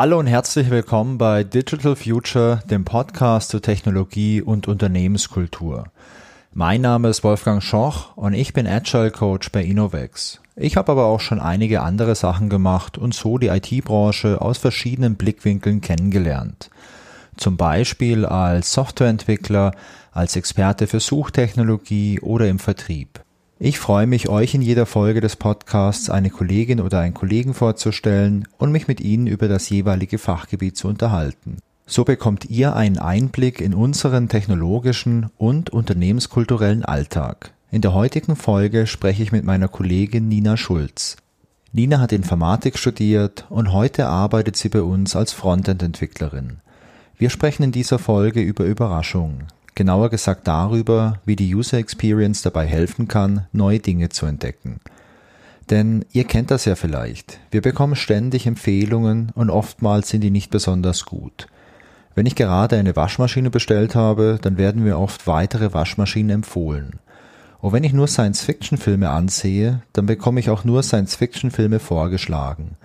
Hallo und herzlich willkommen bei Digital Future, dem Podcast zur Technologie und Unternehmenskultur. Mein Name ist Wolfgang Schoch und ich bin Agile Coach bei Innovex. Ich habe aber auch schon einige andere Sachen gemacht und so die IT-Branche aus verschiedenen Blickwinkeln kennengelernt. Zum Beispiel als Softwareentwickler, als Experte für Suchtechnologie oder im Vertrieb. Ich freue mich, euch in jeder Folge des Podcasts eine Kollegin oder einen Kollegen vorzustellen und mich mit ihnen über das jeweilige Fachgebiet zu unterhalten. So bekommt ihr einen Einblick in unseren technologischen und unternehmenskulturellen Alltag. In der heutigen Folge spreche ich mit meiner Kollegin Nina Schulz. Nina hat Informatik studiert und heute arbeitet sie bei uns als Frontend-Entwicklerin. Wir sprechen in dieser Folge über Überraschungen, genauer gesagt darüber, wie die User Experience dabei helfen kann, neue Dinge zu entdecken. Denn ihr kennt das ja vielleicht. Wir bekommen ständig Empfehlungen und oftmals sind die nicht besonders gut. Wenn ich gerade eine Waschmaschine bestellt habe, dann werden mir oft weitere Waschmaschinen empfohlen. Und wenn ich nur Science-Fiction-Filme ansehe, dann bekomme ich auch nur Science-Fiction-Filme vorgeschlagen.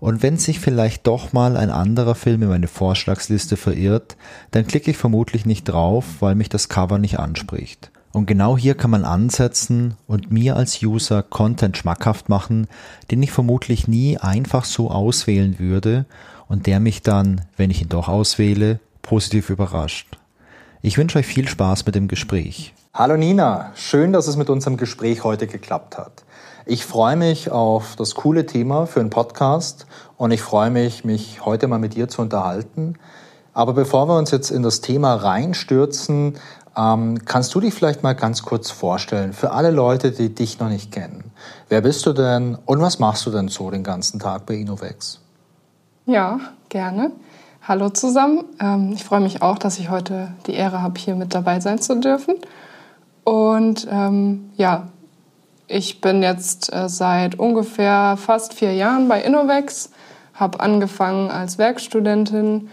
Und wenn sich vielleicht doch mal ein anderer Film in meine Vorschlagsliste verirrt, dann klicke ich vermutlich nicht drauf, weil mich das Cover nicht anspricht. Und genau hier kann man ansetzen und mir als User Content schmackhaft machen, den ich vermutlich nie einfach so auswählen würde und der mich dann, wenn ich ihn doch auswähle, positiv überrascht. Ich wünsche euch viel Spaß mit dem Gespräch. Hallo Nina, schön, dass es mit unserem Gespräch heute geklappt hat. Ich freue mich auf das coole Thema für einen Podcast und ich freue mich, mich heute mal mit dir zu unterhalten. Aber bevor wir uns jetzt in das Thema reinstürzen, ähm, kannst du dich vielleicht mal ganz kurz vorstellen für alle Leute, die dich noch nicht kennen. Wer bist du denn und was machst du denn so den ganzen Tag bei Innovex? Ja, gerne. Hallo zusammen. Ähm, ich freue mich auch, dass ich heute die Ehre habe, hier mit dabei sein zu dürfen. Und ähm, ja, ich bin jetzt äh, seit ungefähr fast vier Jahren bei Innovex, habe angefangen als Werkstudentin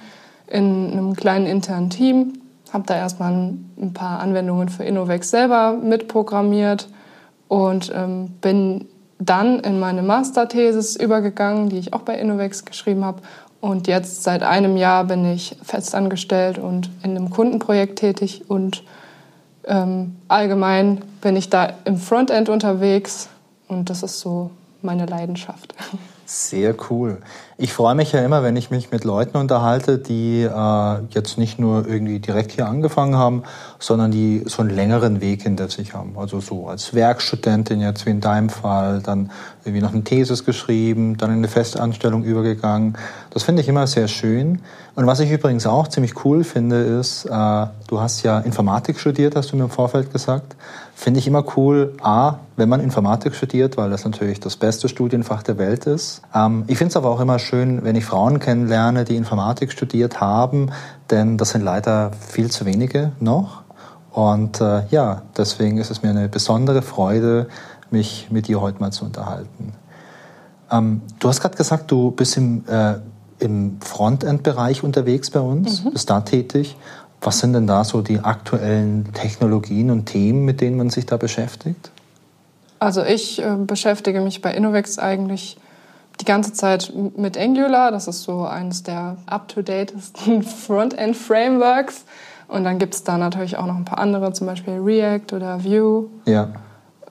in einem kleinen internen Team, habe da erstmal ein paar Anwendungen für Innovex selber mitprogrammiert und ähm, bin dann in meine Masterthesis übergegangen, die ich auch bei Innovex geschrieben habe. Und jetzt seit einem Jahr bin ich festangestellt und in einem Kundenprojekt tätig und ähm, allgemein bin ich da im Frontend unterwegs und das ist so meine Leidenschaft. Sehr cool. Ich freue mich ja immer, wenn ich mich mit Leuten unterhalte, die äh, jetzt nicht nur irgendwie direkt hier angefangen haben, sondern die so einen längeren Weg hinter sich haben. Also so als Werkstudentin jetzt wie in deinem Fall, dann irgendwie noch eine Thesis geschrieben, dann in eine Festanstellung übergegangen. Das finde ich immer sehr schön. Und was ich übrigens auch ziemlich cool finde, ist, äh, du hast ja Informatik studiert, hast du mir im Vorfeld gesagt. Finde ich immer cool, A, wenn man Informatik studiert, weil das natürlich das beste Studienfach der Welt ist. Ähm, ich finde es aber auch immer schön, wenn ich Frauen kennenlerne, die Informatik studiert haben, denn das sind leider viel zu wenige noch. Und äh, ja, deswegen ist es mir eine besondere Freude, mich mit dir heute mal zu unterhalten. Ähm, du hast gerade gesagt, du bist im, äh, im Frontend-Bereich unterwegs bei uns, mhm. bist da tätig. Was sind denn da so die aktuellen Technologien und Themen, mit denen man sich da beschäftigt? Also ich äh, beschäftige mich bei Innovex eigentlich die ganze Zeit mit Angular. Das ist so eines der up-to-datesten Frontend-Frameworks. Und dann gibt es da natürlich auch noch ein paar andere, zum Beispiel React oder Vue. Ja.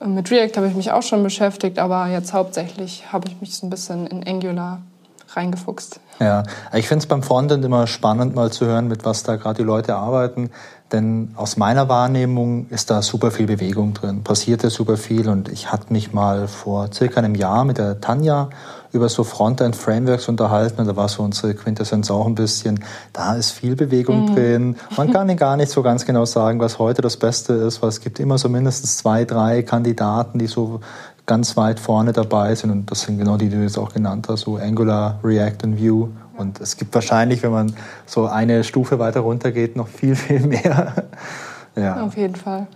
Äh, mit React habe ich mich auch schon beschäftigt, aber jetzt hauptsächlich habe ich mich so ein bisschen in Angular reingefuchst. Ja, ich finde es beim Frontend immer spannend, mal zu hören, mit was da gerade die Leute arbeiten. Denn aus meiner Wahrnehmung ist da super viel Bewegung drin, passiert ja super viel. Und ich hatte mich mal vor circa einem Jahr mit der Tanja über so Frontend-Frameworks unterhalten. Und da war so unsere Quintessenz auch ein bisschen, da ist viel Bewegung mhm. drin. Man kann gar nicht so ganz genau sagen, was heute das Beste ist, weil es gibt immer so mindestens zwei, drei Kandidaten, die so ganz weit vorne dabei sind. Und das sind genau die, die du jetzt auch genannt hast, so Angular, React und Vue. Und es gibt wahrscheinlich, wenn man so eine Stufe weiter runter geht, noch viel, viel mehr. ja. Auf jeden Fall.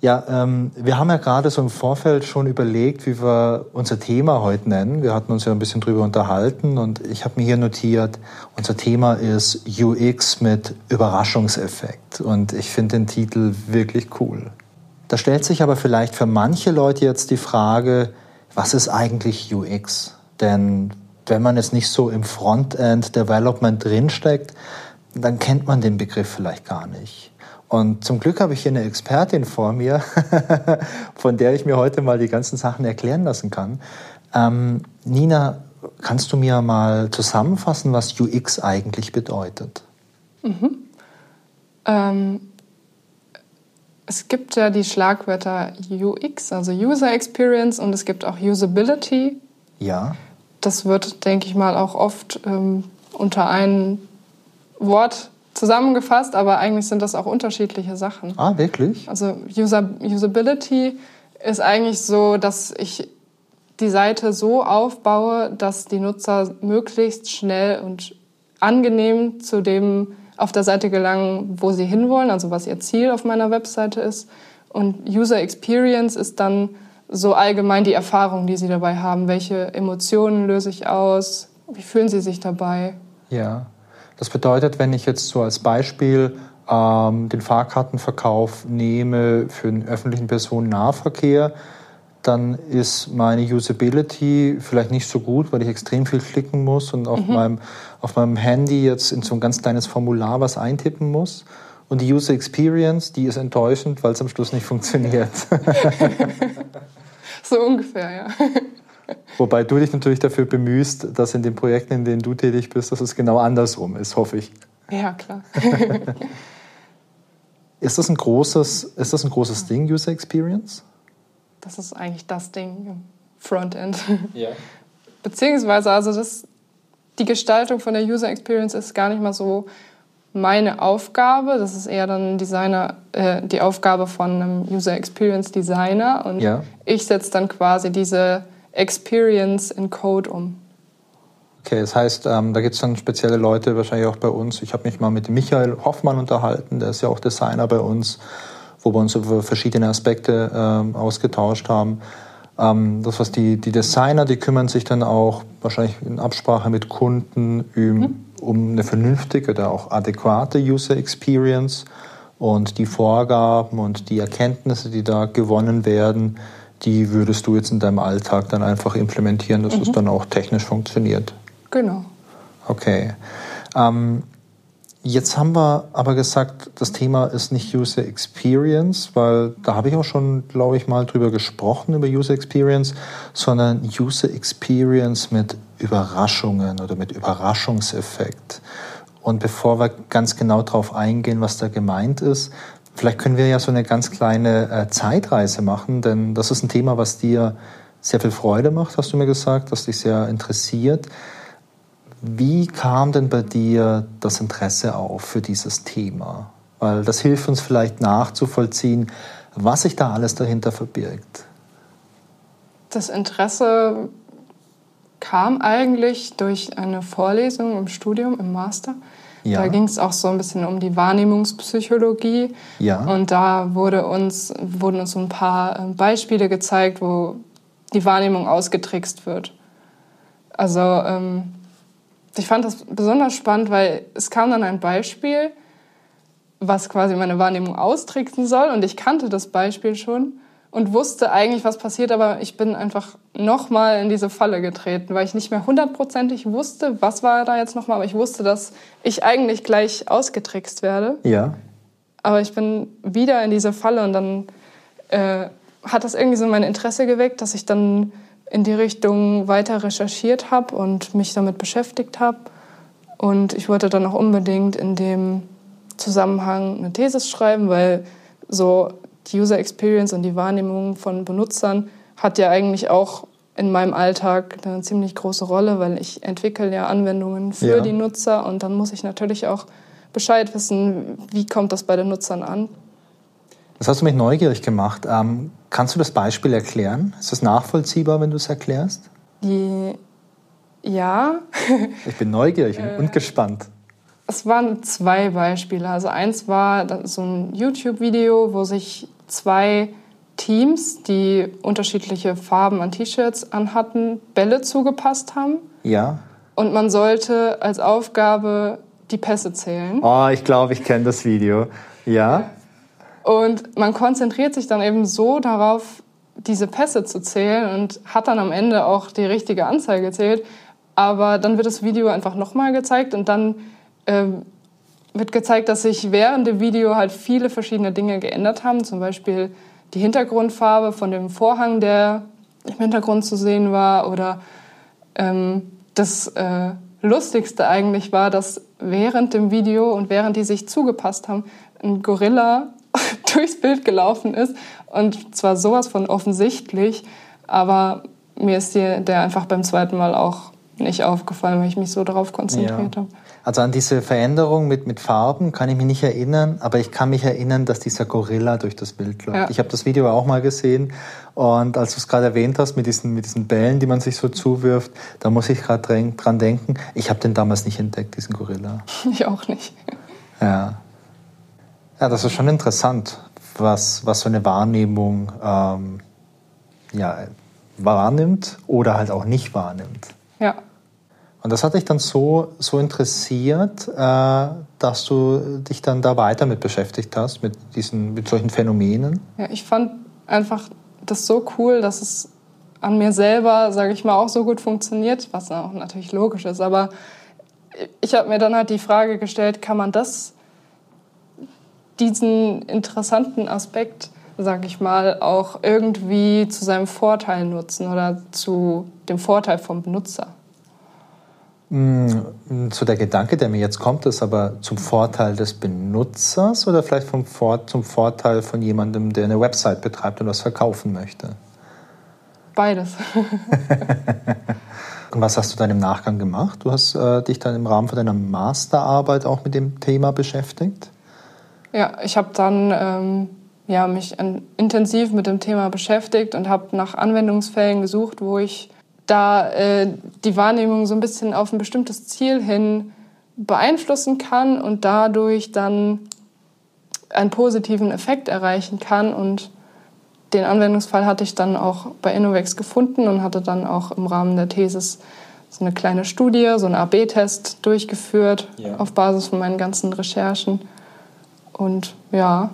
Ja, ähm, wir haben ja gerade so im Vorfeld schon überlegt, wie wir unser Thema heute nennen. Wir hatten uns ja ein bisschen drüber unterhalten und ich habe mir hier notiert, unser Thema ist UX mit Überraschungseffekt. Und ich finde den Titel wirklich cool. Da stellt sich aber vielleicht für manche Leute jetzt die Frage, was ist eigentlich UX? Denn wenn man jetzt nicht so im Frontend Development drinsteckt, dann kennt man den Begriff vielleicht gar nicht. Und zum Glück habe ich hier eine Expertin vor mir, von der ich mir heute mal die ganzen Sachen erklären lassen kann. Ähm, Nina, kannst du mir mal zusammenfassen, was UX eigentlich bedeutet? Mhm. Ähm, es gibt ja die Schlagwörter UX, also User Experience, und es gibt auch Usability. Ja. Das wird, denke ich mal, auch oft ähm, unter ein Wort zusammengefasst, aber eigentlich sind das auch unterschiedliche Sachen. Ah, wirklich? Also User, Usability ist eigentlich so, dass ich die Seite so aufbaue, dass die Nutzer möglichst schnell und angenehm zu dem auf der Seite gelangen, wo sie hinwollen, also was ihr Ziel auf meiner Webseite ist. Und User Experience ist dann so allgemein die Erfahrung, die sie dabei haben. Welche Emotionen löse ich aus? Wie fühlen sie sich dabei? Ja. Das bedeutet, wenn ich jetzt so als Beispiel ähm, den Fahrkartenverkauf nehme für den öffentlichen Personennahverkehr, dann ist meine Usability vielleicht nicht so gut, weil ich extrem viel klicken muss und auf, mhm. meinem, auf meinem Handy jetzt in so ein ganz kleines Formular was eintippen muss. Und die User Experience, die ist enttäuschend, weil es am Schluss nicht funktioniert. so ungefähr, ja. Wobei du dich natürlich dafür bemühst, dass in den Projekten, in denen du tätig bist, dass es genau andersrum ist, hoffe ich. Ja, klar. ist, das ein großes, ist das ein großes Ding, User Experience? Das ist eigentlich das Ding im Frontend. Ja. Beziehungsweise, also das, die Gestaltung von der User Experience ist gar nicht mal so meine Aufgabe. Das ist eher dann Designer, äh, die Aufgabe von einem User Experience Designer. Und ja. ich setze dann quasi diese Experience in Code um. Okay, das heißt, ähm, da gibt es dann spezielle Leute, wahrscheinlich auch bei uns. Ich habe mich mal mit Michael Hoffmann unterhalten, der ist ja auch Designer bei uns, wo wir uns über verschiedene Aspekte ähm, ausgetauscht haben. Ähm, das, was die, die Designer, die kümmern sich dann auch wahrscheinlich in Absprache mit Kunden um, mhm. um eine vernünftige oder auch adäquate User Experience und die Vorgaben und die Erkenntnisse, die da gewonnen werden, die würdest du jetzt in deinem Alltag dann einfach implementieren, dass mhm. es dann auch technisch funktioniert. Genau. Okay. Ähm, jetzt haben wir aber gesagt, das Thema ist nicht User Experience, weil da habe ich auch schon, glaube ich, mal drüber gesprochen, über User Experience, sondern User Experience mit Überraschungen oder mit Überraschungseffekt. Und bevor wir ganz genau darauf eingehen, was da gemeint ist, Vielleicht können wir ja so eine ganz kleine äh, Zeitreise machen, denn das ist ein Thema, was dir sehr viel Freude macht, hast du mir gesagt, das dich sehr interessiert. Wie kam denn bei dir das Interesse auf für dieses Thema? Weil das hilft uns vielleicht nachzuvollziehen, was sich da alles dahinter verbirgt. Das Interesse kam eigentlich durch eine Vorlesung im Studium, im Master. Ja. Da ging es auch so ein bisschen um die Wahrnehmungspsychologie. Ja. Und da wurde uns, wurden uns ein paar ähm, Beispiele gezeigt, wo die Wahrnehmung ausgetrickst wird. Also ähm, ich fand das besonders spannend, weil es kam dann ein Beispiel, was quasi meine Wahrnehmung austricksen soll. Und ich kannte das Beispiel schon und wusste eigentlich, was passiert, aber ich bin einfach nochmal in diese Falle getreten, weil ich nicht mehr hundertprozentig wusste, was war da jetzt nochmal, aber ich wusste, dass ich eigentlich gleich ausgetrickst werde. Ja. Aber ich bin wieder in diese Falle und dann äh, hat das irgendwie so mein Interesse geweckt, dass ich dann in die Richtung weiter recherchiert habe und mich damit beschäftigt habe. Und ich wollte dann auch unbedingt in dem Zusammenhang eine Thesis schreiben, weil so die User Experience und die Wahrnehmung von Benutzern hat ja eigentlich auch in meinem Alltag eine ziemlich große Rolle, weil ich entwickle ja Anwendungen für ja. die Nutzer und dann muss ich natürlich auch Bescheid wissen, wie kommt das bei den Nutzern an. Das hast du mich neugierig gemacht. Ähm, kannst du das Beispiel erklären? Ist das nachvollziehbar, wenn du es erklärst? Die, ja. ich bin neugierig und gespannt. Es waren zwei Beispiele. Also eins war so ein YouTube-Video, wo sich zwei Teams, die unterschiedliche Farben an T-Shirts anhatten, Bälle zugepasst haben. Ja. Und man sollte als Aufgabe die Pässe zählen. Oh, ich glaube, ich kenne das Video. Ja. Und man konzentriert sich dann eben so darauf, diese Pässe zu zählen und hat dann am Ende auch die richtige Anzahl gezählt. Aber dann wird das Video einfach nochmal gezeigt und dann ähm, wird gezeigt, dass sich während dem Video halt viele verschiedene Dinge geändert haben. Zum Beispiel die Hintergrundfarbe von dem Vorhang, der im Hintergrund zu sehen war. Oder ähm, das äh, Lustigste eigentlich war, dass während dem Video und während die sich zugepasst haben, ein Gorilla durchs Bild gelaufen ist. Und zwar sowas von offensichtlich, aber mir ist der einfach beim zweiten Mal auch nicht aufgefallen, weil ich mich so darauf konzentriert ja. habe. Also an diese Veränderung mit, mit Farben kann ich mich nicht erinnern, aber ich kann mich erinnern, dass dieser Gorilla durch das Bild läuft. Ja. Ich habe das Video auch mal gesehen und als du es gerade erwähnt hast mit diesen, mit diesen Bällen, die man sich so zuwirft, da muss ich gerade dran denken, ich habe den damals nicht entdeckt, diesen Gorilla. Ich auch nicht. Ja. Ja, das ist schon interessant, was, was so eine Wahrnehmung ähm, ja, wahrnimmt oder halt auch nicht wahrnimmt. Ja. Und das hat dich dann so, so interessiert, äh, dass du dich dann da weiter mit beschäftigt hast, mit, diesen, mit solchen Phänomenen? Ja, ich fand einfach das so cool, dass es an mir selber, sage ich mal, auch so gut funktioniert, was auch natürlich logisch ist. Aber ich habe mir dann halt die Frage gestellt, kann man das, diesen interessanten Aspekt, sage ich mal, auch irgendwie zu seinem Vorteil nutzen oder zu dem Vorteil vom Benutzer? So der Gedanke, der mir jetzt kommt, ist aber zum Vorteil des Benutzers oder vielleicht vom Vor zum Vorteil von jemandem, der eine Website betreibt und was verkaufen möchte? Beides. und was hast du dann im Nachgang gemacht? Du hast äh, dich dann im Rahmen von deiner Masterarbeit auch mit dem Thema beschäftigt? Ja, ich habe dann ähm, ja, mich an, intensiv mit dem Thema beschäftigt und habe nach Anwendungsfällen gesucht, wo ich da äh, die Wahrnehmung so ein bisschen auf ein bestimmtes Ziel hin beeinflussen kann und dadurch dann einen positiven Effekt erreichen kann. Und den Anwendungsfall hatte ich dann auch bei Innovex gefunden und hatte dann auch im Rahmen der Thesis so eine kleine Studie, so einen AB-Test durchgeführt ja. auf Basis von meinen ganzen Recherchen. Und ja,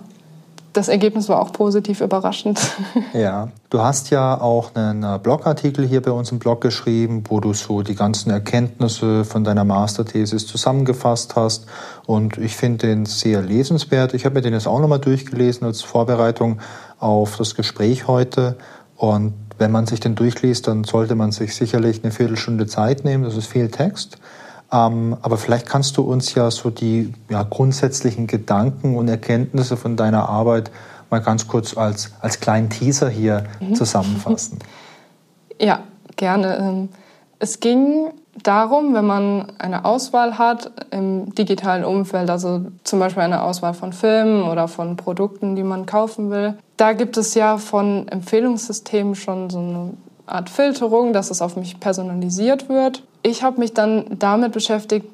das Ergebnis war auch positiv überraschend. Ja, du hast ja auch einen äh, Blogartikel hier bei uns im Blog geschrieben, wo du so die ganzen Erkenntnisse von deiner Masterthesis zusammengefasst hast. Und ich finde den sehr lesenswert. Ich habe mir den jetzt auch nochmal durchgelesen als Vorbereitung auf das Gespräch heute. Und wenn man sich den durchliest, dann sollte man sich sicherlich eine Viertelstunde Zeit nehmen. Das ist viel Text. Ähm, aber vielleicht kannst du uns ja so die ja, grundsätzlichen Gedanken und Erkenntnisse von deiner Arbeit mal ganz kurz als, als kleinen Teaser hier mhm. zusammenfassen. Ja, gerne. Ähm, es ging darum, wenn man eine Auswahl hat im digitalen Umfeld, also zum Beispiel eine Auswahl von Filmen oder von Produkten, die man kaufen will, da gibt es ja von Empfehlungssystemen schon so eine Art Filterung, dass es auf mich personalisiert wird ich habe mich dann damit beschäftigt,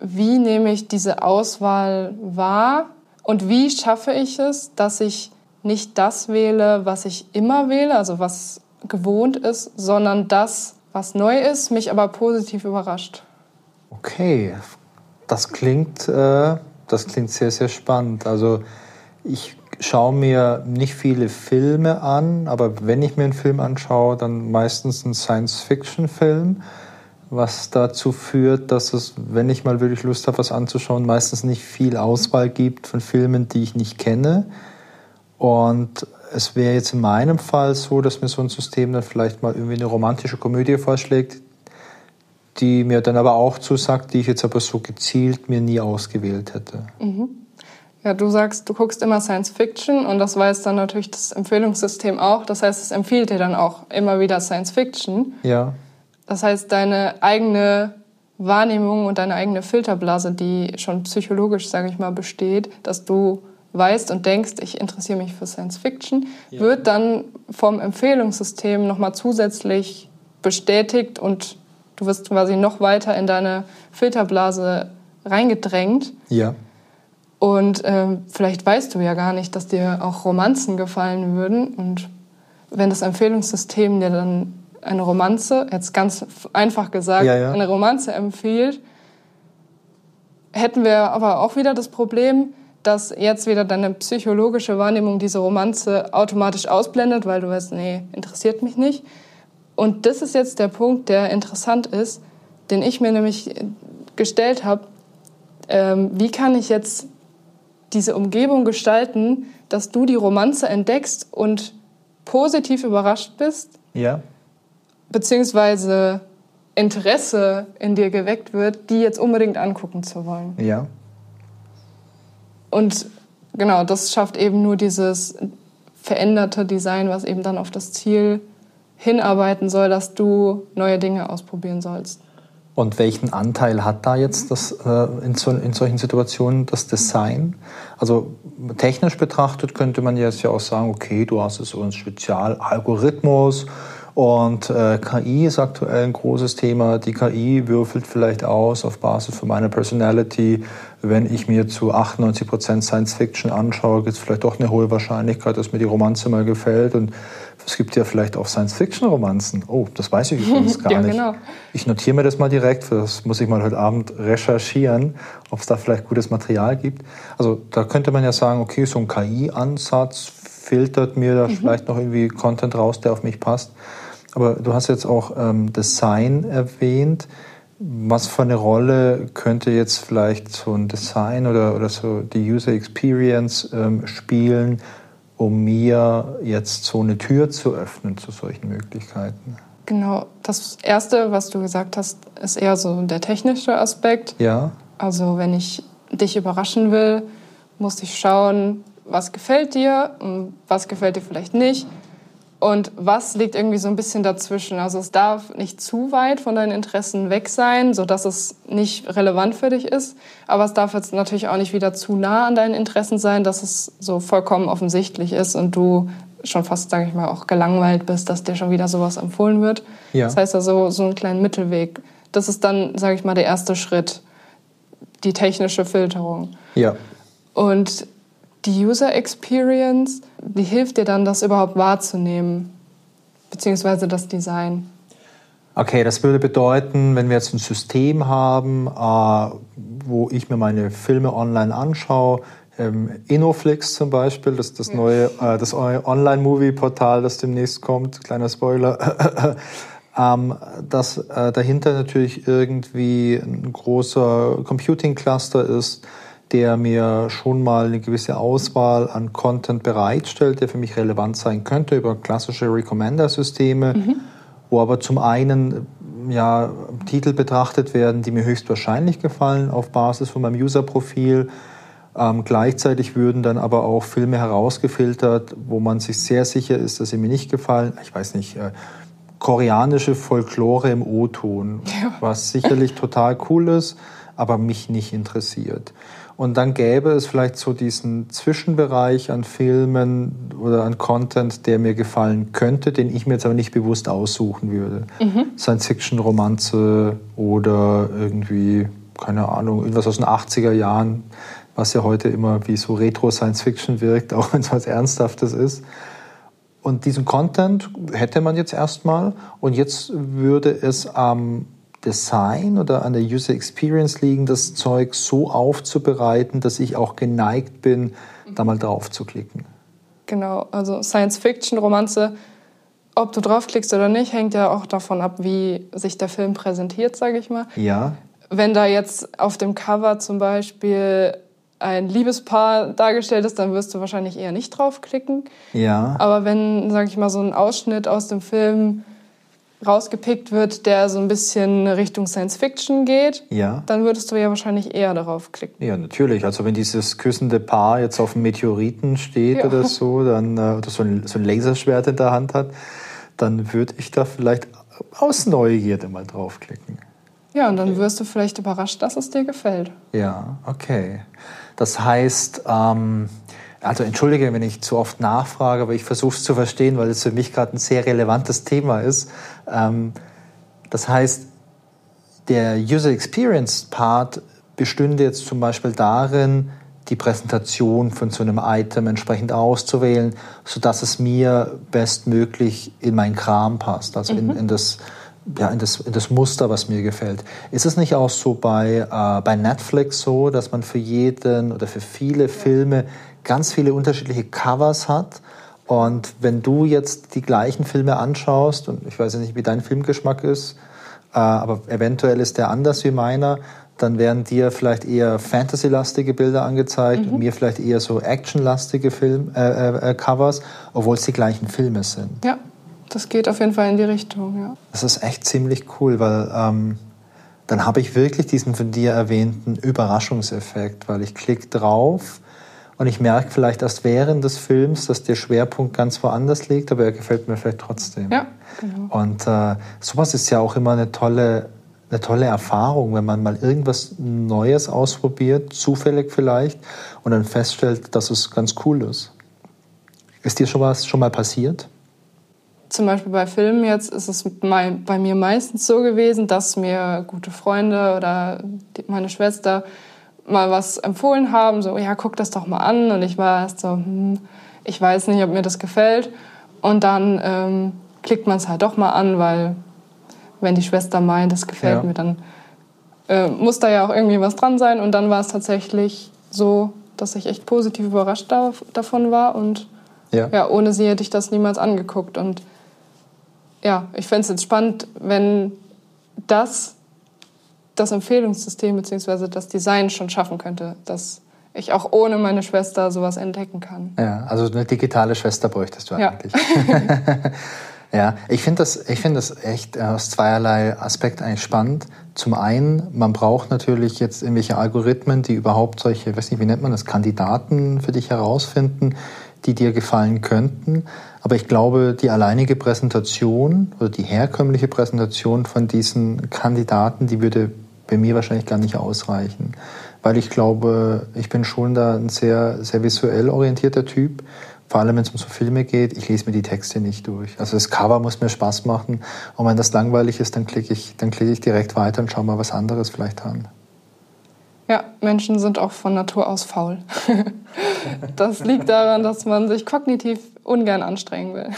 wie nehme ich diese Auswahl wahr und wie schaffe ich es, dass ich nicht das wähle, was ich immer wähle, also was gewohnt ist, sondern das, was neu ist, mich aber positiv überrascht. Okay, das klingt, äh, das klingt sehr, sehr spannend. Also ich schaue mir nicht viele Filme an, aber wenn ich mir einen Film anschaue, dann meistens einen Science-Fiction-Film was dazu führt, dass es, wenn ich mal wirklich Lust habe, was anzuschauen, meistens nicht viel Auswahl gibt von Filmen, die ich nicht kenne. Und es wäre jetzt in meinem Fall so, dass mir so ein System dann vielleicht mal irgendwie eine romantische Komödie vorschlägt, die mir dann aber auch zusagt, die ich jetzt aber so gezielt mir nie ausgewählt hätte. Mhm. Ja, du sagst, du guckst immer Science Fiction und das weiß dann natürlich das Empfehlungssystem auch. Das heißt, es empfiehlt dir dann auch immer wieder Science Fiction. Ja. Das heißt, deine eigene Wahrnehmung und deine eigene Filterblase, die schon psychologisch, sage ich mal, besteht, dass du weißt und denkst, ich interessiere mich für Science Fiction, ja. wird dann vom Empfehlungssystem nochmal zusätzlich bestätigt und du wirst quasi noch weiter in deine Filterblase reingedrängt. Ja. Und ähm, vielleicht weißt du ja gar nicht, dass dir auch Romanzen gefallen würden. Und wenn das Empfehlungssystem dir dann eine Romanze, jetzt ganz einfach gesagt, ja, ja. eine Romanze empfiehlt, hätten wir aber auch wieder das Problem, dass jetzt wieder deine psychologische Wahrnehmung diese Romanze automatisch ausblendet, weil du weißt, nee, interessiert mich nicht. Und das ist jetzt der Punkt, der interessant ist. den ich mir nämlich gestellt habe, ähm, wie kann ich jetzt diese Umgebung gestalten, dass du die Romanze entdeckst und positiv überrascht bist? Ja. Beziehungsweise Interesse in dir geweckt wird, die jetzt unbedingt angucken zu wollen. Ja. Und genau, das schafft eben nur dieses veränderte Design, was eben dann auf das Ziel hinarbeiten soll, dass du neue Dinge ausprobieren sollst. Und welchen Anteil hat da jetzt das, äh, in, so, in, solchen Situationen das Design? Also technisch betrachtet könnte man jetzt ja auch sagen, okay, du hast so einen Spezialalgorithmus und äh, KI ist aktuell ein großes Thema. Die KI würfelt vielleicht aus auf Basis von meiner Personality. Wenn ich mir zu 98 Prozent Science Fiction anschaue, gibt es vielleicht doch eine hohe Wahrscheinlichkeit, dass mir die Romanze mal gefällt. Und es gibt ja vielleicht auch Science-Fiction-Romanzen. Oh, das weiß ich übrigens gar ja, nicht. Genau. Ich notiere mir das mal direkt. Das muss ich mal heute Abend recherchieren, ob es da vielleicht gutes Material gibt. Also da könnte man ja sagen, okay, so ein KI-Ansatz filtert mir da mhm. vielleicht noch irgendwie Content raus, der auf mich passt. Aber du hast jetzt auch ähm, Design erwähnt. Was für eine Rolle könnte jetzt vielleicht so ein Design oder, oder so die User Experience ähm, spielen, um mir jetzt so eine Tür zu öffnen zu solchen Möglichkeiten? Genau, das Erste, was du gesagt hast, ist eher so der technische Aspekt. Ja. Also wenn ich dich überraschen will, muss ich schauen, was gefällt dir und was gefällt dir vielleicht nicht und was liegt irgendwie so ein bisschen dazwischen? Also es darf nicht zu weit von deinen Interessen weg sein, sodass es nicht relevant für dich ist. Aber es darf jetzt natürlich auch nicht wieder zu nah an deinen Interessen sein, dass es so vollkommen offensichtlich ist und du schon fast, sage ich mal, auch gelangweilt bist, dass dir schon wieder sowas empfohlen wird. Ja. Das heißt also so einen kleinen Mittelweg. Das ist dann, sage ich mal, der erste Schritt, die technische Filterung. Ja. Und die User Experience, die hilft dir dann, das überhaupt wahrzunehmen, beziehungsweise das Design. Okay, das würde bedeuten, wenn wir jetzt ein System haben, äh, wo ich mir meine Filme online anschaue, ähm, Innoflix zum Beispiel, das das neue, äh, das Online-Movie-Portal, das demnächst kommt, kleiner Spoiler, ähm, dass äh, dahinter natürlich irgendwie ein großer Computing-Cluster ist, der mir schon mal eine gewisse Auswahl an Content bereitstellt, der für mich relevant sein könnte über klassische Recommender-Systeme, mhm. wo aber zum einen ja, Titel betrachtet werden, die mir höchstwahrscheinlich gefallen auf Basis von meinem User-Profil. Ähm, gleichzeitig würden dann aber auch Filme herausgefiltert, wo man sich sehr sicher ist, dass sie mir nicht gefallen. Ich weiß nicht, äh, koreanische Folklore im O-Ton, ja. was sicherlich total cool ist, aber mich nicht interessiert. Und dann gäbe es vielleicht so diesen Zwischenbereich an Filmen oder an Content, der mir gefallen könnte, den ich mir jetzt aber nicht bewusst aussuchen würde. Mhm. Science-Fiction-Romanze oder irgendwie, keine Ahnung, irgendwas aus den 80er Jahren, was ja heute immer wie so Retro-Science-Fiction wirkt, auch wenn es was Ernsthaftes ist. Und diesen Content hätte man jetzt erstmal und jetzt würde es am Design oder an der User Experience liegen, das Zeug so aufzubereiten, dass ich auch geneigt bin, da mal drauf zu klicken. Genau, also Science-Fiction-Romanze, ob du draufklickst oder nicht, hängt ja auch davon ab, wie sich der Film präsentiert, sage ich mal. Ja. Wenn da jetzt auf dem Cover zum Beispiel ein Liebespaar dargestellt ist, dann wirst du wahrscheinlich eher nicht draufklicken. Ja. Aber wenn, sage ich mal, so ein Ausschnitt aus dem Film rausgepickt wird, der so ein bisschen Richtung Science Fiction geht, ja. dann würdest du ja wahrscheinlich eher darauf klicken. Ja, natürlich. Also wenn dieses küssende Paar jetzt auf einem Meteoriten steht ja. oder so, dann äh, oder so ein, so ein Laserschwert in der Hand hat, dann würde ich da vielleicht aus Neugierde mal draufklicken. Ja, und dann wirst du vielleicht überrascht, dass es dir gefällt. Ja, okay. Das heißt, ähm, also entschuldige, wenn ich zu oft nachfrage, aber ich versuche es zu verstehen, weil es für mich gerade ein sehr relevantes Thema ist. Ähm, das heißt, der User Experience Part bestünde jetzt zum Beispiel darin, die Präsentation von so einem Item entsprechend auszuwählen, sodass es mir bestmöglich in mein Kram passt, also mhm. in, in, das, ja, in, das, in das Muster, was mir gefällt. Ist es nicht auch so bei, äh, bei Netflix so, dass man für jeden oder für viele Filme ganz viele unterschiedliche Covers hat. Und wenn du jetzt die gleichen Filme anschaust, und ich weiß ja nicht, wie dein Filmgeschmack ist, äh, aber eventuell ist der anders wie meiner. Dann werden dir vielleicht eher Fantasy-lastige Bilder angezeigt mhm. und mir vielleicht eher so Action-lastige Film, äh, äh, äh, Covers, obwohl es die gleichen Filme sind. Ja, das geht auf jeden Fall in die Richtung, ja. Das ist echt ziemlich cool, weil ähm, dann habe ich wirklich diesen von dir erwähnten Überraschungseffekt, weil ich klicke drauf und ich merke vielleicht erst während des Films, dass der Schwerpunkt ganz woanders liegt, aber er gefällt mir vielleicht trotzdem. Ja, genau. Und äh, sowas ist ja auch immer eine tolle, eine tolle Erfahrung, wenn man mal irgendwas Neues ausprobiert, zufällig vielleicht, und dann feststellt, dass es ganz cool ist. Ist dir schon was schon mal passiert? Zum Beispiel bei Filmen jetzt ist es bei mir meistens so gewesen, dass mir gute Freunde oder meine Schwester mal was empfohlen haben, so, ja, guck das doch mal an. Und ich war erst so, hm, ich weiß nicht, ob mir das gefällt. Und dann ähm, klickt man es halt doch mal an, weil wenn die Schwester meint, es gefällt ja. mir, dann äh, muss da ja auch irgendwie was dran sein. Und dann war es tatsächlich so, dass ich echt positiv überrascht da, davon war. Und ja. ja, ohne sie hätte ich das niemals angeguckt. Und ja, ich fände es jetzt spannend, wenn das das Empfehlungssystem bzw. das Design schon schaffen könnte, dass ich auch ohne meine Schwester sowas entdecken kann. Ja, also eine digitale Schwester bräuchtest du eigentlich. ja, ich finde das, find das echt äh, aus zweierlei Aspekt eigentlich spannend. Zum einen, man braucht natürlich jetzt irgendwelche Algorithmen, die überhaupt solche, weiß nicht, wie nennt man das, Kandidaten für dich herausfinden, die dir gefallen könnten. Aber ich glaube, die alleinige Präsentation oder die herkömmliche Präsentation von diesen Kandidaten, die würde bei mir wahrscheinlich gar nicht ausreichen. Weil ich glaube, ich bin schon da ein sehr, sehr visuell orientierter Typ. Vor allem, wenn es um so Filme geht, ich lese mir die Texte nicht durch. Also das Cover muss mir Spaß machen. Und wenn das langweilig ist, dann klicke ich, dann klicke ich direkt weiter und schaue mal was anderes vielleicht an. Ja, Menschen sind auch von Natur aus faul. das liegt daran, dass man sich kognitiv ungern anstrengen will.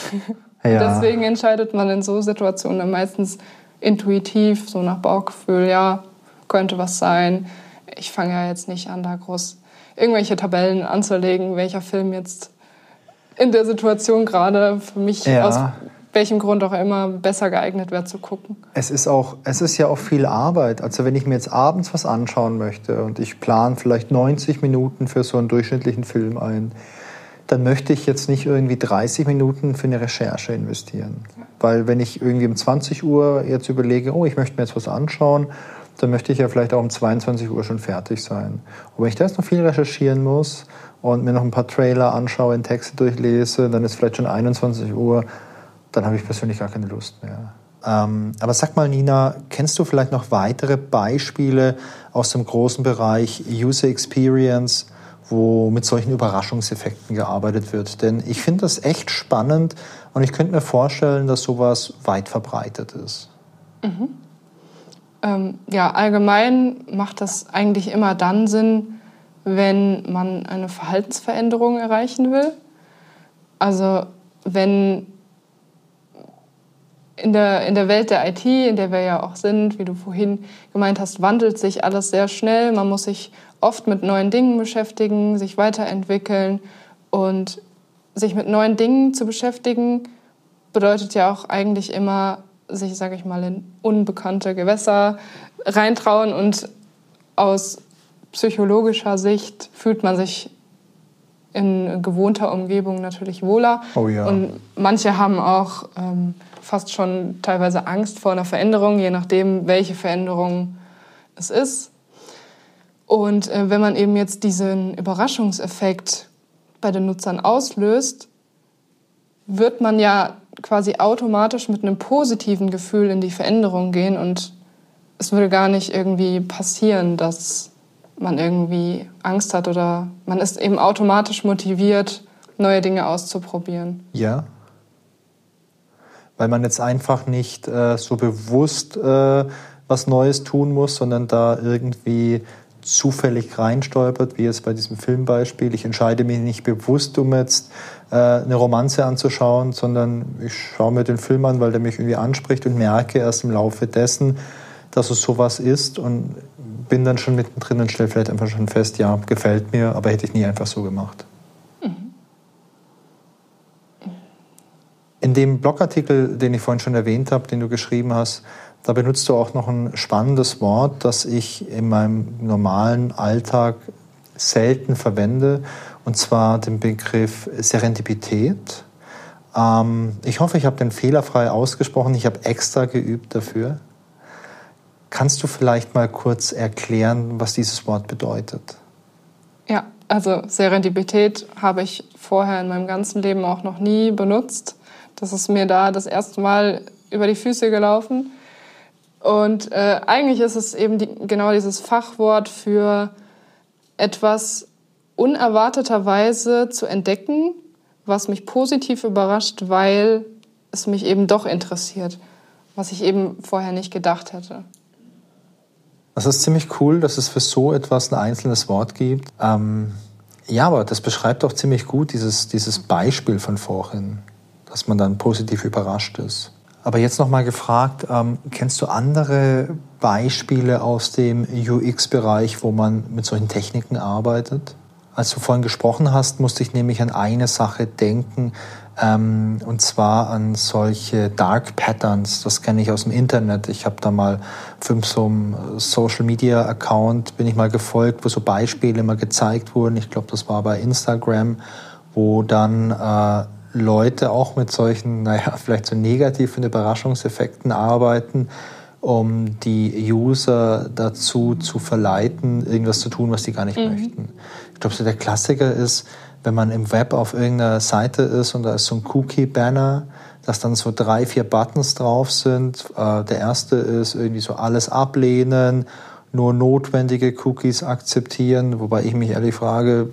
Ja. Deswegen entscheidet man in so Situationen meistens intuitiv, so nach Bauchgefühl, ja, könnte was sein. Ich fange ja jetzt nicht an, da groß irgendwelche Tabellen anzulegen, welcher Film jetzt in der Situation gerade für mich ja. aus welchem Grund auch immer besser geeignet wäre zu gucken. Es ist auch, es ist ja auch viel Arbeit. Also wenn ich mir jetzt abends was anschauen möchte und ich plane vielleicht 90 Minuten für so einen durchschnittlichen Film ein, dann möchte ich jetzt nicht irgendwie 30 Minuten für eine Recherche investieren. Weil wenn ich irgendwie um 20 Uhr jetzt überlege, oh, ich möchte mir jetzt was anschauen, dann möchte ich ja vielleicht auch um 22 Uhr schon fertig sein. Und wenn ich da jetzt noch viel recherchieren muss und mir noch ein paar Trailer anschaue, in Texte durchlese, dann ist vielleicht schon 21 Uhr, dann habe ich persönlich gar keine Lust mehr. Ähm, aber sag mal, Nina, kennst du vielleicht noch weitere Beispiele aus dem großen Bereich User Experience, wo mit solchen Überraschungseffekten gearbeitet wird? Denn ich finde das echt spannend und ich könnte mir vorstellen, dass sowas weit verbreitet ist. Mhm. Ähm, ja, allgemein macht das eigentlich immer dann Sinn, wenn man eine Verhaltensveränderung erreichen will. Also wenn in der, in der Welt der IT, in der wir ja auch sind, wie du vorhin gemeint hast, wandelt sich alles sehr schnell. Man muss sich oft mit neuen Dingen beschäftigen, sich weiterentwickeln und sich mit neuen Dingen zu beschäftigen bedeutet ja auch eigentlich immer sich, sage ich mal, in unbekannte Gewässer reintrauen und aus psychologischer Sicht fühlt man sich in gewohnter Umgebung natürlich wohler. Oh ja. Und manche haben auch ähm, fast schon teilweise Angst vor einer Veränderung, je nachdem, welche Veränderung es ist. Und äh, wenn man eben jetzt diesen Überraschungseffekt bei den Nutzern auslöst, wird man ja quasi automatisch mit einem positiven Gefühl in die Veränderung gehen und es würde gar nicht irgendwie passieren, dass man irgendwie Angst hat oder man ist eben automatisch motiviert, neue Dinge auszuprobieren. Ja. Weil man jetzt einfach nicht äh, so bewusst äh, was Neues tun muss, sondern da irgendwie zufällig reinstolpert, wie es bei diesem Filmbeispiel. Ich entscheide mich nicht bewusst, um jetzt äh, eine Romanze anzuschauen, sondern ich schaue mir den Film an, weil der mich irgendwie anspricht und merke erst im Laufe dessen, dass es sowas ist und bin dann schon mittendrin und stelle vielleicht einfach schon fest, ja, gefällt mir, aber hätte ich nie einfach so gemacht. Mhm. In dem Blogartikel, den ich vorhin schon erwähnt habe, den du geschrieben hast, da benutzt du auch noch ein spannendes Wort, das ich in meinem normalen Alltag selten verwende, und zwar den Begriff Serendipität. Ähm, ich hoffe, ich habe den fehlerfrei ausgesprochen. Ich habe extra geübt dafür. Kannst du vielleicht mal kurz erklären, was dieses Wort bedeutet? Ja, also Serendipität habe ich vorher in meinem ganzen Leben auch noch nie benutzt. Das ist mir da das erste Mal über die Füße gelaufen. Und äh, eigentlich ist es eben die, genau dieses Fachwort für etwas unerwarteterweise zu entdecken, was mich positiv überrascht, weil es mich eben doch interessiert, was ich eben vorher nicht gedacht hätte. Das ist ziemlich cool, dass es für so etwas ein einzelnes Wort gibt. Ähm, ja, aber das beschreibt auch ziemlich gut dieses, dieses Beispiel von vorhin, dass man dann positiv überrascht ist. Aber jetzt noch mal gefragt, ähm, kennst du andere Beispiele aus dem UX-Bereich, wo man mit solchen Techniken arbeitet? Als du vorhin gesprochen hast, musste ich nämlich an eine Sache denken, ähm, und zwar an solche Dark Patterns. Das kenne ich aus dem Internet. Ich habe da mal für so einen Social Media Account bin ich mal gefolgt, wo so Beispiele mal gezeigt wurden. Ich glaube, das war bei Instagram, wo dann äh, Leute auch mit solchen, naja, vielleicht so negativen Überraschungseffekten arbeiten, um die User dazu zu verleiten, irgendwas zu tun, was sie gar nicht mhm. möchten. Ich glaube, so der Klassiker ist, wenn man im Web auf irgendeiner Seite ist und da ist so ein Cookie-Banner, dass dann so drei, vier Buttons drauf sind. Äh, der erste ist irgendwie so alles ablehnen, nur notwendige Cookies akzeptieren, wobei ich mich ehrlich frage,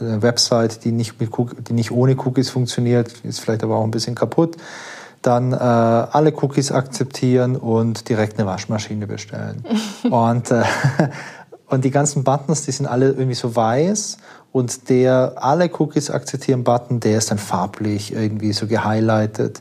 eine Website, die nicht, mit die nicht ohne Cookies funktioniert, ist vielleicht aber auch ein bisschen kaputt. Dann äh, alle Cookies akzeptieren und direkt eine Waschmaschine bestellen. und, äh, und die ganzen Buttons, die sind alle irgendwie so weiß und der alle Cookies akzeptieren Button, der ist dann farblich irgendwie so gehighlightet.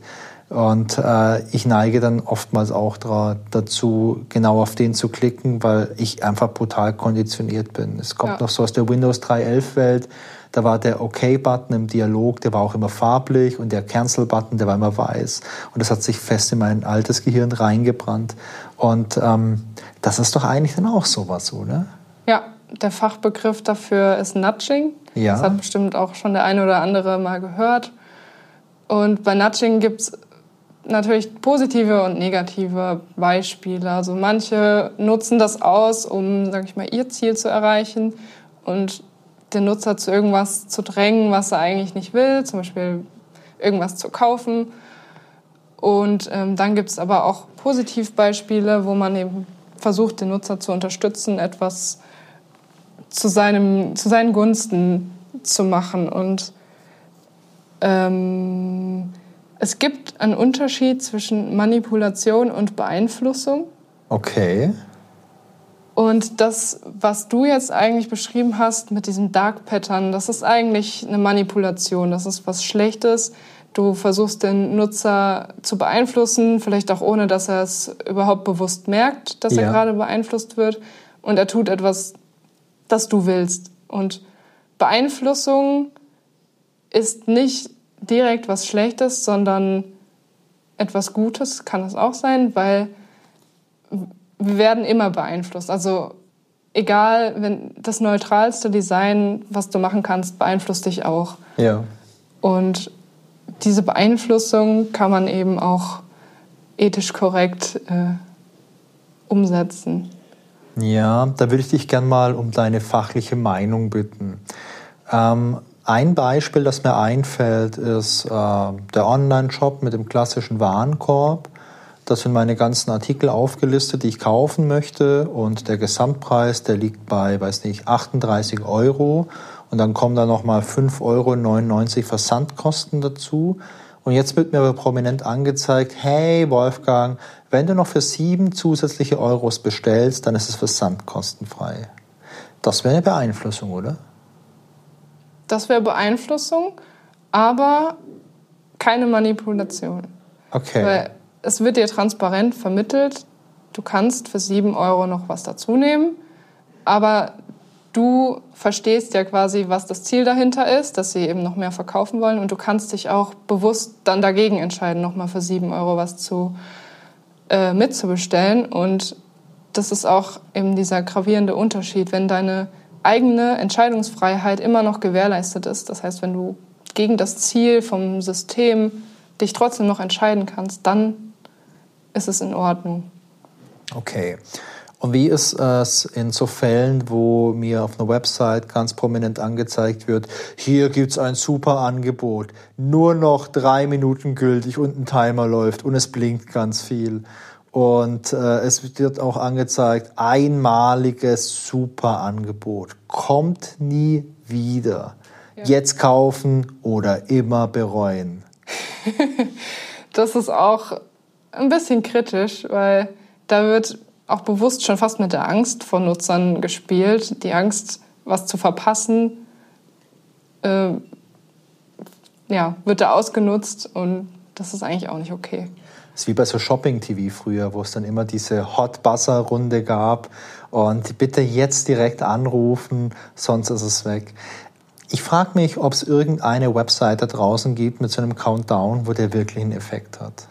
Und äh, ich neige dann oftmals auch dazu, genau auf den zu klicken, weil ich einfach brutal konditioniert bin. Es kommt ja. noch so aus der Windows 3.11 Welt. Da war der OK-Button im Dialog, der war auch immer farblich und der Cancel-Button, der war immer weiß. Und das hat sich fest in mein altes Gehirn reingebrannt. Und ähm, das ist doch eigentlich dann auch sowas, oder? Ja, der Fachbegriff dafür ist Nudging. Ja. Das hat bestimmt auch schon der eine oder andere mal gehört. Und bei Nudging gibt es natürlich positive und negative Beispiele. Also manche nutzen das aus, um, sag ich mal, ihr Ziel zu erreichen und den Nutzer zu irgendwas zu drängen, was er eigentlich nicht will, zum Beispiel irgendwas zu kaufen. Und ähm, dann gibt es aber auch Positivbeispiele, wo man eben versucht, den Nutzer zu unterstützen, etwas zu, seinem, zu seinen Gunsten zu machen. Und ähm, es gibt einen Unterschied zwischen Manipulation und Beeinflussung. Okay. Und das, was du jetzt eigentlich beschrieben hast mit diesem Dark Pattern, das ist eigentlich eine Manipulation. Das ist was Schlechtes. Du versuchst den Nutzer zu beeinflussen, vielleicht auch ohne, dass er es überhaupt bewusst merkt, dass ja. er gerade beeinflusst wird. Und er tut etwas, das du willst. Und Beeinflussung ist nicht direkt was Schlechtes, sondern etwas Gutes kann es auch sein, weil wir werden immer beeinflusst. Also egal, wenn das neutralste Design, was du machen kannst, beeinflusst dich auch. Ja. Und diese Beeinflussung kann man eben auch ethisch korrekt äh, umsetzen. Ja, da würde ich dich gern mal um deine fachliche Meinung bitten. Ähm, ein Beispiel, das mir einfällt, ist äh, der Online-Shop mit dem klassischen Warenkorb. Das sind meine ganzen Artikel aufgelistet, die ich kaufen möchte. Und der Gesamtpreis, der liegt bei, weiß nicht, 38 Euro. Und dann kommen da nochmal 5,99 Euro Versandkosten dazu. Und jetzt wird mir aber prominent angezeigt, hey Wolfgang, wenn du noch für sieben zusätzliche Euros bestellst, dann ist es versandkostenfrei. Das wäre eine Beeinflussung, oder? Das wäre Beeinflussung, aber keine Manipulation. Okay. Weil es wird dir transparent vermittelt, du kannst für sieben Euro noch was dazu nehmen, aber du verstehst ja quasi, was das Ziel dahinter ist, dass sie eben noch mehr verkaufen wollen und du kannst dich auch bewusst dann dagegen entscheiden, noch mal für sieben Euro was zu äh, mitzubestellen. Und das ist auch eben dieser gravierende Unterschied, wenn deine eigene Entscheidungsfreiheit immer noch gewährleistet ist. Das heißt, wenn du gegen das Ziel vom System dich trotzdem noch entscheiden kannst, dann ist es in Ordnung. Okay. Und wie ist es in so Fällen, wo mir auf einer Website ganz prominent angezeigt wird, hier gibt es ein super Angebot, nur noch drei Minuten gültig und ein Timer läuft und es blinkt ganz viel. Und äh, es wird auch angezeigt, einmaliges super Angebot, kommt nie wieder. Ja. Jetzt kaufen oder immer bereuen. das ist auch ein bisschen kritisch, weil da wird auch bewusst schon fast mit der Angst von Nutzern gespielt. Die Angst, was zu verpassen, äh, ja, wird da ausgenutzt und das ist eigentlich auch nicht okay. Das ist wie bei so Shopping-TV früher, wo es dann immer diese Hot-Buzzer-Runde gab und bitte jetzt direkt anrufen, sonst ist es weg. Ich frage mich, ob es irgendeine Website da draußen gibt mit so einem Countdown, wo der wirklich einen Effekt hat.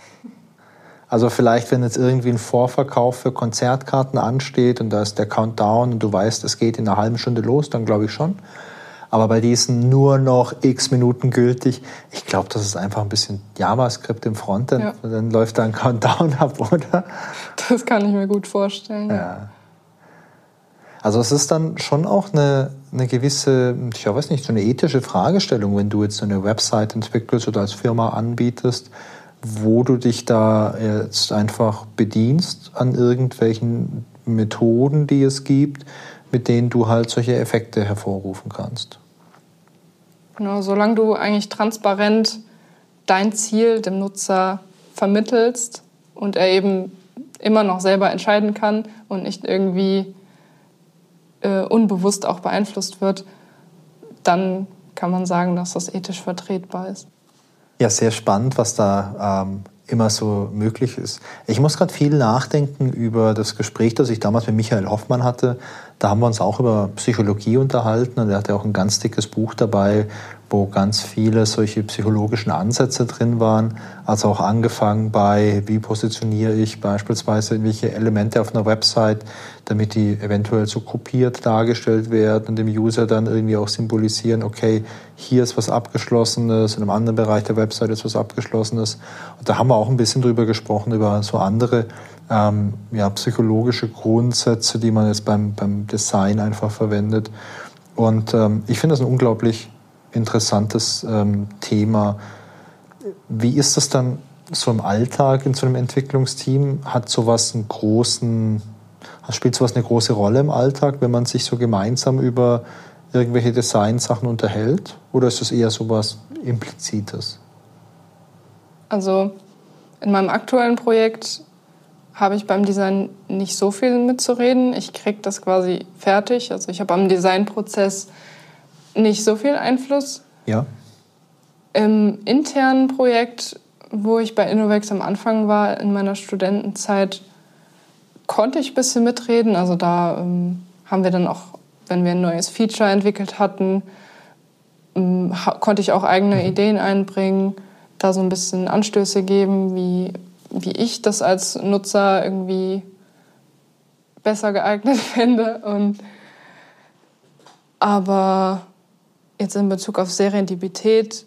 Also vielleicht, wenn jetzt irgendwie ein Vorverkauf für Konzertkarten ansteht und da ist der Countdown und du weißt, es geht in einer halben Stunde los, dann glaube ich schon. Aber bei diesen nur noch x Minuten gültig, ich glaube, das ist einfach ein bisschen JavaScript im Frontend. Ja. Dann läuft da ein Countdown ab, oder? Das kann ich mir gut vorstellen. Ja. Also es ist dann schon auch eine, eine gewisse, ich weiß nicht, so eine ethische Fragestellung, wenn du jetzt so eine Website entwickelst oder als Firma anbietest wo du dich da jetzt einfach bedienst an irgendwelchen Methoden, die es gibt, mit denen du halt solche Effekte hervorrufen kannst. Genau, solange du eigentlich transparent dein Ziel dem Nutzer vermittelst und er eben immer noch selber entscheiden kann und nicht irgendwie äh, unbewusst auch beeinflusst wird, dann kann man sagen, dass das ethisch vertretbar ist. Ja, sehr spannend, was da ähm, immer so möglich ist. Ich muss gerade viel nachdenken über das Gespräch, das ich damals mit Michael Hoffmann hatte. Da haben wir uns auch über Psychologie unterhalten und er hatte auch ein ganz dickes Buch dabei, wo ganz viele solche psychologischen Ansätze drin waren. Also auch angefangen bei, wie positioniere ich beispielsweise welche Elemente auf einer Website, damit die eventuell so kopiert dargestellt werden und dem User dann irgendwie auch symbolisieren, okay, hier ist was Abgeschlossenes, in einem anderen Bereich der Website ist was Abgeschlossenes. Und da haben wir auch ein bisschen drüber gesprochen, über so andere ähm, ja, psychologische Grundsätze, die man jetzt beim, beim Design einfach verwendet. Und ähm, ich finde das ein unglaublich interessantes ähm, Thema. Wie ist das dann so im Alltag in so einem Entwicklungsteam? Hat sowas einen großen, spielt sowas eine große Rolle im Alltag, wenn man sich so gemeinsam über irgendwelche Designsachen unterhält? Oder ist das eher sowas Implizites? Also in meinem aktuellen Projekt habe ich beim Design nicht so viel mitzureden. Ich kriege das quasi fertig. Also ich habe am Designprozess nicht so viel Einfluss. Ja. Im internen Projekt, wo ich bei Innovex am Anfang war, in meiner Studentenzeit, konnte ich ein bisschen mitreden. Also da ähm, haben wir dann auch, wenn wir ein neues Feature entwickelt hatten, ähm, konnte ich auch eigene mhm. Ideen einbringen, da so ein bisschen Anstöße geben, wie, wie ich das als Nutzer irgendwie besser geeignet fände. Und, aber jetzt in Bezug auf Serendipität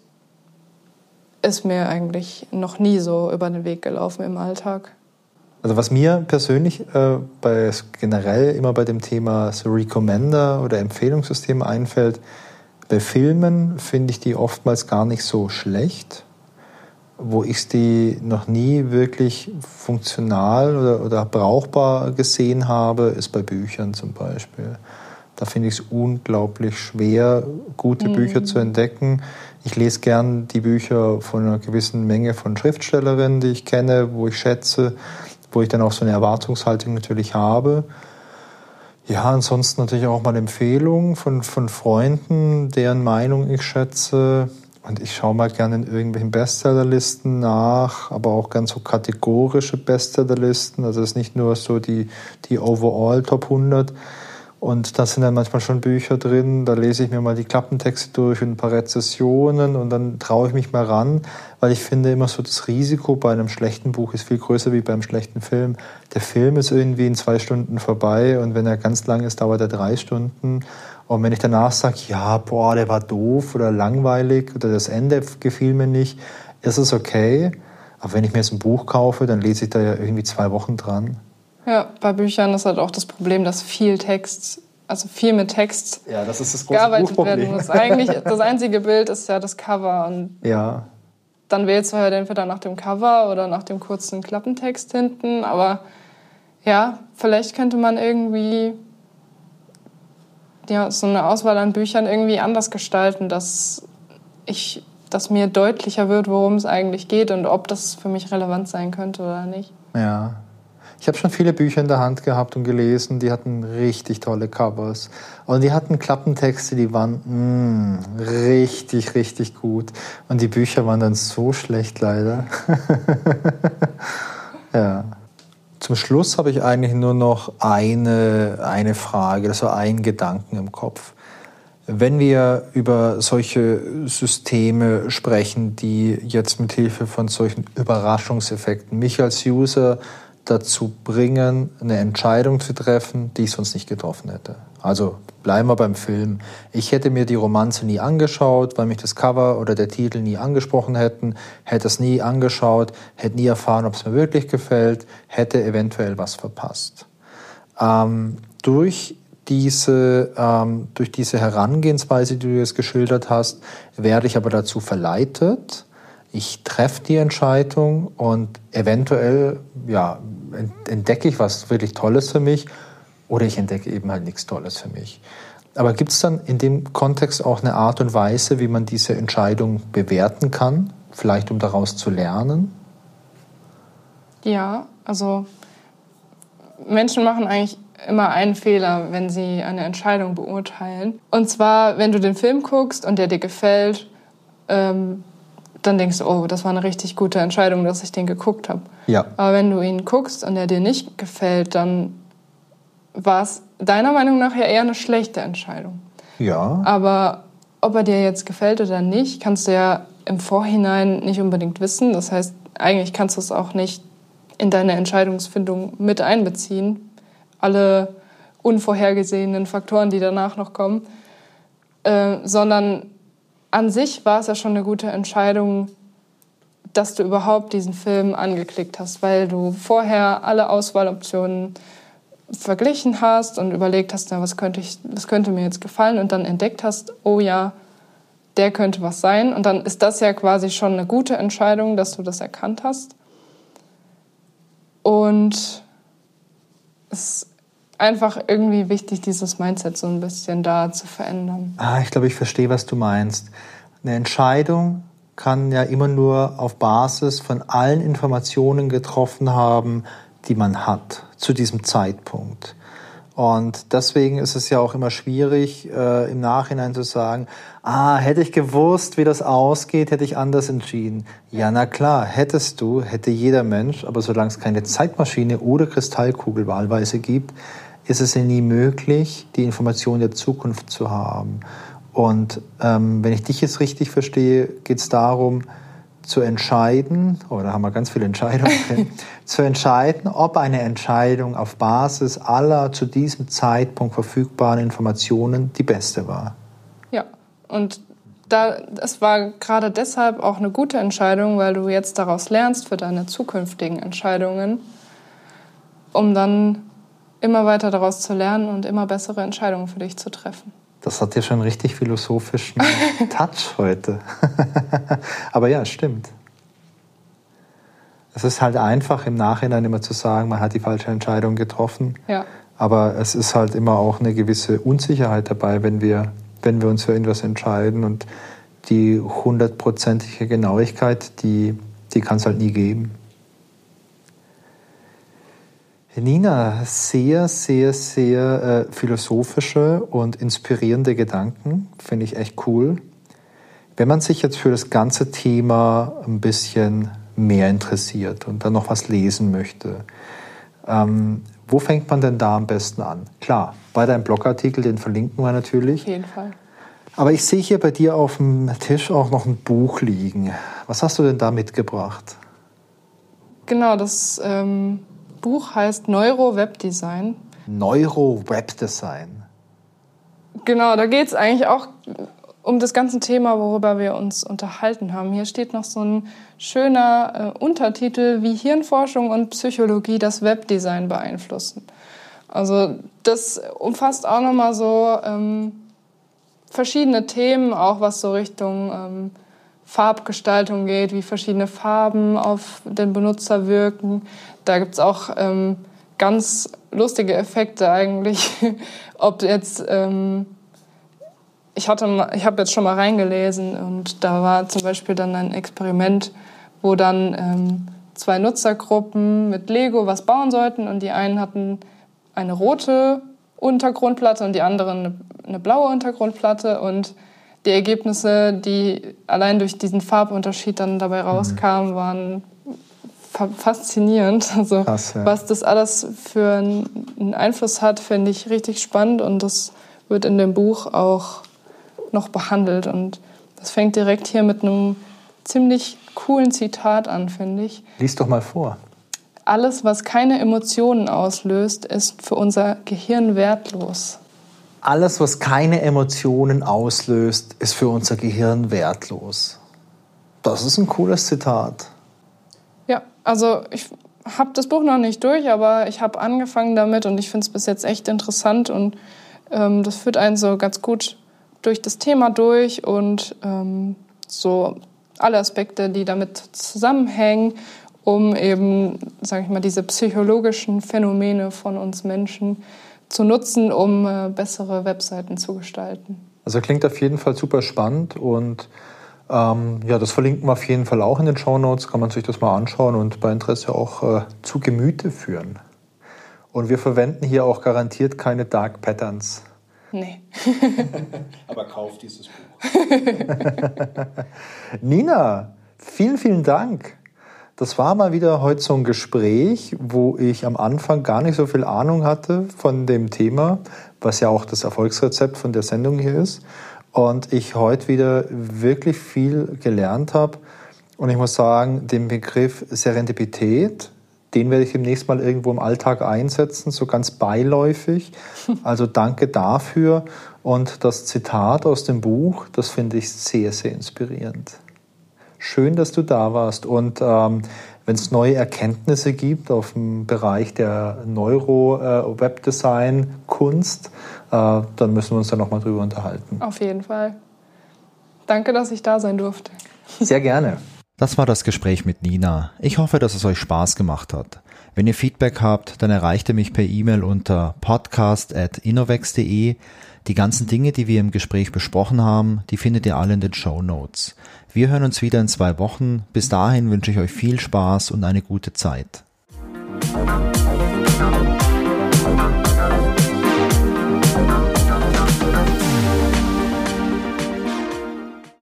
ist mir eigentlich noch nie so über den Weg gelaufen im Alltag. Also was mir persönlich äh, bei, generell immer bei dem Thema Recommender oder Empfehlungssysteme einfällt, bei Filmen finde ich die oftmals gar nicht so schlecht. Wo ich die noch nie wirklich funktional oder, oder brauchbar gesehen habe, ist bei Büchern zum Beispiel. Da finde ich es unglaublich schwer, gute mhm. Bücher zu entdecken. Ich lese gern die Bücher von einer gewissen Menge von Schriftstellerinnen, die ich kenne, wo ich schätze, wo ich dann auch so eine Erwartungshaltung natürlich habe. Ja, ansonsten natürlich auch mal Empfehlungen von, von Freunden, deren Meinung ich schätze. Und ich schaue mal gerne in irgendwelchen Bestsellerlisten nach, aber auch ganz so kategorische Bestsellerlisten. Also es ist nicht nur so die, die Overall Top 100, Und da sind dann manchmal schon Bücher drin, da lese ich mir mal die Klappentexte durch und ein paar Rezessionen und dann traue ich mich mal ran, weil ich finde immer so, das Risiko bei einem schlechten Buch ist viel größer wie beim schlechten Film. Der Film ist irgendwie in zwei Stunden vorbei und wenn er ganz lang ist, dauert er drei Stunden. Und wenn ich danach sage, ja, boah, der war doof oder langweilig oder das Ende gefiel mir nicht, ist es okay. Aber wenn ich mir jetzt ein Buch kaufe, dann lese ich da ja irgendwie zwei Wochen dran. Ja, bei Büchern ist halt auch das Problem, dass viel Text, also viel mit Text ja, das ist das große gearbeitet werden muss. Eigentlich das einzige Bild ist ja das Cover und ja. dann wählst du halt entweder nach dem Cover oder nach dem kurzen Klappentext hinten. Aber ja, vielleicht könnte man irgendwie ja, so eine Auswahl an Büchern irgendwie anders gestalten, dass ich dass mir deutlicher wird, worum es eigentlich geht und ob das für mich relevant sein könnte oder nicht. Ja, ich habe schon viele Bücher in der Hand gehabt und gelesen, die hatten richtig tolle Covers. Und die hatten Klappentexte, die waren mm, richtig, richtig gut. Und die Bücher waren dann so schlecht leider. ja. Zum Schluss habe ich eigentlich nur noch eine, eine Frage, so ein Gedanken im Kopf. Wenn wir über solche Systeme sprechen, die jetzt mit Hilfe von solchen Überraschungseffekten mich als User dazu bringen, eine Entscheidung zu treffen, die ich sonst nicht getroffen hätte. Also bleiben wir beim Film. Ich hätte mir die Romanze nie angeschaut, weil mich das Cover oder der Titel nie angesprochen hätten, hätte es nie angeschaut, hätte nie erfahren, ob es mir wirklich gefällt, hätte eventuell was verpasst. Ähm, durch diese, ähm, durch diese Herangehensweise, die du jetzt geschildert hast, werde ich aber dazu verleitet, ich treffe die Entscheidung und eventuell ja, entdecke ich was wirklich Tolles für mich oder ich entdecke eben halt nichts Tolles für mich. Aber gibt es dann in dem Kontext auch eine Art und Weise, wie man diese Entscheidung bewerten kann, vielleicht um daraus zu lernen? Ja, also Menschen machen eigentlich immer einen Fehler, wenn sie eine Entscheidung beurteilen. Und zwar, wenn du den Film guckst und der dir gefällt, ähm, dann denkst du, oh, das war eine richtig gute Entscheidung, dass ich den geguckt habe. Ja. Aber wenn du ihn guckst und er dir nicht gefällt, dann war es deiner Meinung nach ja eher eine schlechte Entscheidung. Ja. Aber ob er dir jetzt gefällt oder nicht, kannst du ja im Vorhinein nicht unbedingt wissen. Das heißt, eigentlich kannst du es auch nicht in deine Entscheidungsfindung mit einbeziehen. Alle unvorhergesehenen Faktoren, die danach noch kommen. Äh, sondern an sich war es ja schon eine gute Entscheidung, dass du überhaupt diesen Film angeklickt hast, weil du vorher alle Auswahloptionen verglichen hast und überlegt hast, na, was, könnte ich, was könnte mir jetzt gefallen und dann entdeckt hast, oh ja, der könnte was sein. Und dann ist das ja quasi schon eine gute Entscheidung, dass du das erkannt hast. Und es einfach irgendwie wichtig, dieses Mindset so ein bisschen da zu verändern. Ah, ich glaube, ich verstehe, was du meinst. Eine Entscheidung kann ja immer nur auf Basis von allen Informationen getroffen haben, die man hat zu diesem Zeitpunkt. Und deswegen ist es ja auch immer schwierig, äh, im Nachhinein zu sagen, ah, hätte ich gewusst, wie das ausgeht, hätte ich anders entschieden. Ja, na klar, hättest du, hätte jeder Mensch, aber solange es keine Zeitmaschine oder Kristallkugel wahlweise gibt, ist es ja nie möglich, die Information der Zukunft zu haben. Und ähm, wenn ich dich jetzt richtig verstehe, geht es darum, zu entscheiden, oder oh, haben wir ganz viele Entscheidungen, zu entscheiden, ob eine Entscheidung auf Basis aller zu diesem Zeitpunkt verfügbaren Informationen die beste war. Ja, und da, das war gerade deshalb auch eine gute Entscheidung, weil du jetzt daraus lernst für deine zukünftigen Entscheidungen, um dann immer weiter daraus zu lernen und immer bessere Entscheidungen für dich zu treffen. Das hat ja schon richtig philosophischen Touch heute. Aber ja, stimmt. Es ist halt einfach im Nachhinein immer zu sagen, man hat die falsche Entscheidung getroffen. Ja. Aber es ist halt immer auch eine gewisse Unsicherheit dabei, wenn wir, wenn wir uns für irgendwas entscheiden. Und die hundertprozentige Genauigkeit, die, die kann es halt nie geben. Nina, sehr, sehr, sehr äh, philosophische und inspirierende Gedanken. Finde ich echt cool. Wenn man sich jetzt für das ganze Thema ein bisschen mehr interessiert und dann noch was lesen möchte, ähm, Wo fängt man denn da am besten an? Klar, bei deinem Blogartikel, den verlinken wir natürlich. Auf jeden Fall. Aber ich sehe hier bei dir auf dem Tisch auch noch ein Buch liegen. Was hast du denn da mitgebracht? Genau, das ähm, Buch heißt Neuro Webdesign. Neuro Webdesign. Genau, da geht es eigentlich auch um das ganze Thema, worüber wir uns unterhalten haben. Hier steht noch so ein schöner äh, Untertitel, wie Hirnforschung und Psychologie das Webdesign beeinflussen. Also das umfasst auch nochmal so ähm, verschiedene Themen, auch was so Richtung ähm, Farbgestaltung geht, wie verschiedene Farben auf den Benutzer wirken. Da gibt es auch ähm, ganz lustige Effekte eigentlich, ob jetzt ähm, ich hatte, ich habe jetzt schon mal reingelesen und da war zum Beispiel dann ein Experiment, wo dann ähm, zwei Nutzergruppen mit Lego was bauen sollten und die einen hatten eine rote Untergrundplatte und die anderen eine, eine blaue Untergrundplatte und die Ergebnisse, die allein durch diesen Farbunterschied dann dabei mhm. rauskamen, waren faszinierend. Also Krass, ja. was das alles für einen Einfluss hat, finde ich richtig spannend und das wird in dem Buch auch noch behandelt. Und das fängt direkt hier mit einem ziemlich coolen Zitat an, finde ich. Lies doch mal vor. Alles, was keine Emotionen auslöst, ist für unser Gehirn wertlos. Alles, was keine Emotionen auslöst, ist für unser Gehirn wertlos. Das ist ein cooles Zitat. Ja, also ich habe das Buch noch nicht durch, aber ich habe angefangen damit und ich finde es bis jetzt echt interessant und ähm, das führt einen so ganz gut durch das Thema durch und ähm, so alle Aspekte, die damit zusammenhängen, um eben, sage ich mal, diese psychologischen Phänomene von uns Menschen zu nutzen, um äh, bessere Webseiten zu gestalten. Also klingt auf jeden Fall super spannend und ähm, ja, das verlinken wir auf jeden Fall auch in den Show Notes, kann man sich das mal anschauen und bei Interesse auch äh, zu Gemüte führen. Und wir verwenden hier auch garantiert keine Dark Patterns. Nee. Aber kauf dieses Buch. Nina, vielen, vielen Dank. Das war mal wieder heute so ein Gespräch, wo ich am Anfang gar nicht so viel Ahnung hatte von dem Thema, was ja auch das Erfolgsrezept von der Sendung hier ist. Und ich heute wieder wirklich viel gelernt habe. Und ich muss sagen, den Begriff Serendipität, den werde ich demnächst mal irgendwo im Alltag einsetzen, so ganz beiläufig. Also danke dafür. Und das Zitat aus dem Buch, das finde ich sehr, sehr inspirierend. Schön, dass du da warst. Und ähm, wenn es neue Erkenntnisse gibt auf dem Bereich der Neuro-Webdesign-Kunst, äh, äh, dann müssen wir uns da nochmal drüber unterhalten. Auf jeden Fall. Danke, dass ich da sein durfte. Sehr gerne. Das war das Gespräch mit Nina. Ich hoffe, dass es euch Spaß gemacht hat. Wenn ihr Feedback habt, dann erreicht ihr mich per E-Mail unter podcast.innovex.de. Die ganzen Dinge, die wir im Gespräch besprochen haben, die findet ihr alle in den Show Notes. Wir hören uns wieder in zwei Wochen. Bis dahin wünsche ich euch viel Spaß und eine gute Zeit.